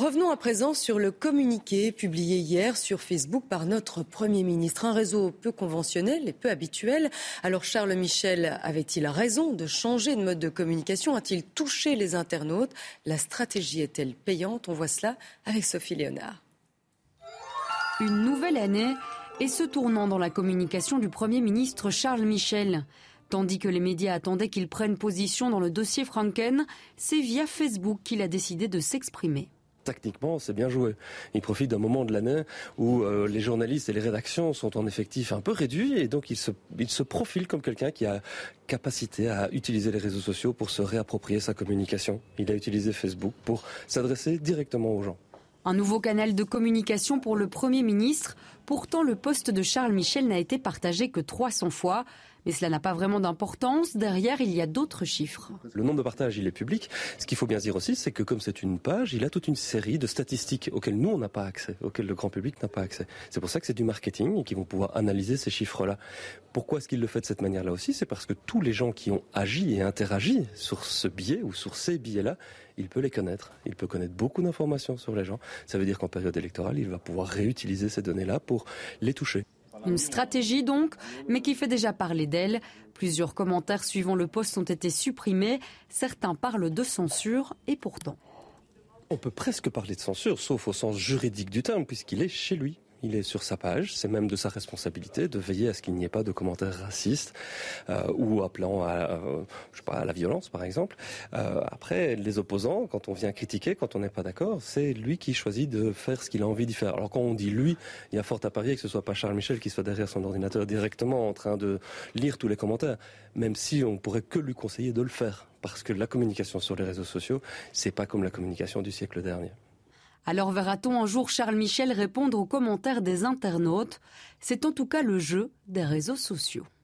Revenons à présent sur le communiqué publié hier sur Facebook par notre Premier ministre. Un réseau peu conventionnel et peu habituel. Alors Charles Michel avait-il raison de changer de mode de communication? A-t-il touché les internautes? La stratégie est-elle payante? On voit cela avec Sophie Léonard. Une nouvelle année et ce tournant dans la communication du Premier ministre Charles Michel. Tandis que les médias attendaient qu'il prenne position dans le dossier Franken, c'est via Facebook qu'il a décidé de s'exprimer tactiquement, c'est bien joué. Il profite d'un moment de l'année où euh, les journalistes et les rédactions sont en effectif un peu réduits et donc il se, il se profile comme quelqu'un qui a capacité à utiliser les réseaux sociaux pour se réapproprier sa communication. Il a utilisé Facebook pour s'adresser directement aux gens. Un nouveau canal de communication pour le Premier ministre. Pourtant, le poste de Charles Michel n'a été partagé que 300 fois. Mais cela n'a pas vraiment d'importance. Derrière, il y a d'autres chiffres. Le nombre de partages, il est public. Ce qu'il faut bien dire aussi, c'est que comme c'est une page, il a toute une série de statistiques auxquelles nous, on n'a pas accès, auxquelles le grand public n'a pas accès. C'est pour ça que c'est du marketing et qu'ils vont pouvoir analyser ces chiffres-là. Pourquoi est-ce qu'il le fait de cette manière-là aussi? C'est parce que tous les gens qui ont agi et interagi sur ce billet ou sur ces billets-là, il peut les connaître. Il peut connaître beaucoup d'informations sur les gens. Ça veut dire qu'en période électorale, il va pouvoir réutiliser ces données-là pour les toucher. Une stratégie donc, mais qui fait déjà parler d'elle. Plusieurs commentaires suivant le poste ont été supprimés. Certains parlent de censure et pourtant. On peut presque parler de censure, sauf au sens juridique du terme, puisqu'il est chez lui il est sur sa page, c'est même de sa responsabilité de veiller à ce qu'il n'y ait pas de commentaires racistes euh, ou appelant à, euh, je sais pas, à la violence, par exemple. Euh, après, les opposants, quand on vient critiquer, quand on n'est pas d'accord, c'est lui qui choisit de faire ce qu'il a envie d'y faire. Alors quand on dit lui, il y a fort à parier que ce soit pas Charles Michel qui soit derrière son ordinateur directement en train de lire tous les commentaires, même si on pourrait que lui conseiller de le faire, parce que la communication sur les réseaux sociaux, c'est pas comme la communication du siècle dernier. Alors verra-t-on un jour Charles Michel répondre aux commentaires des internautes? C'est en tout cas le jeu des réseaux sociaux.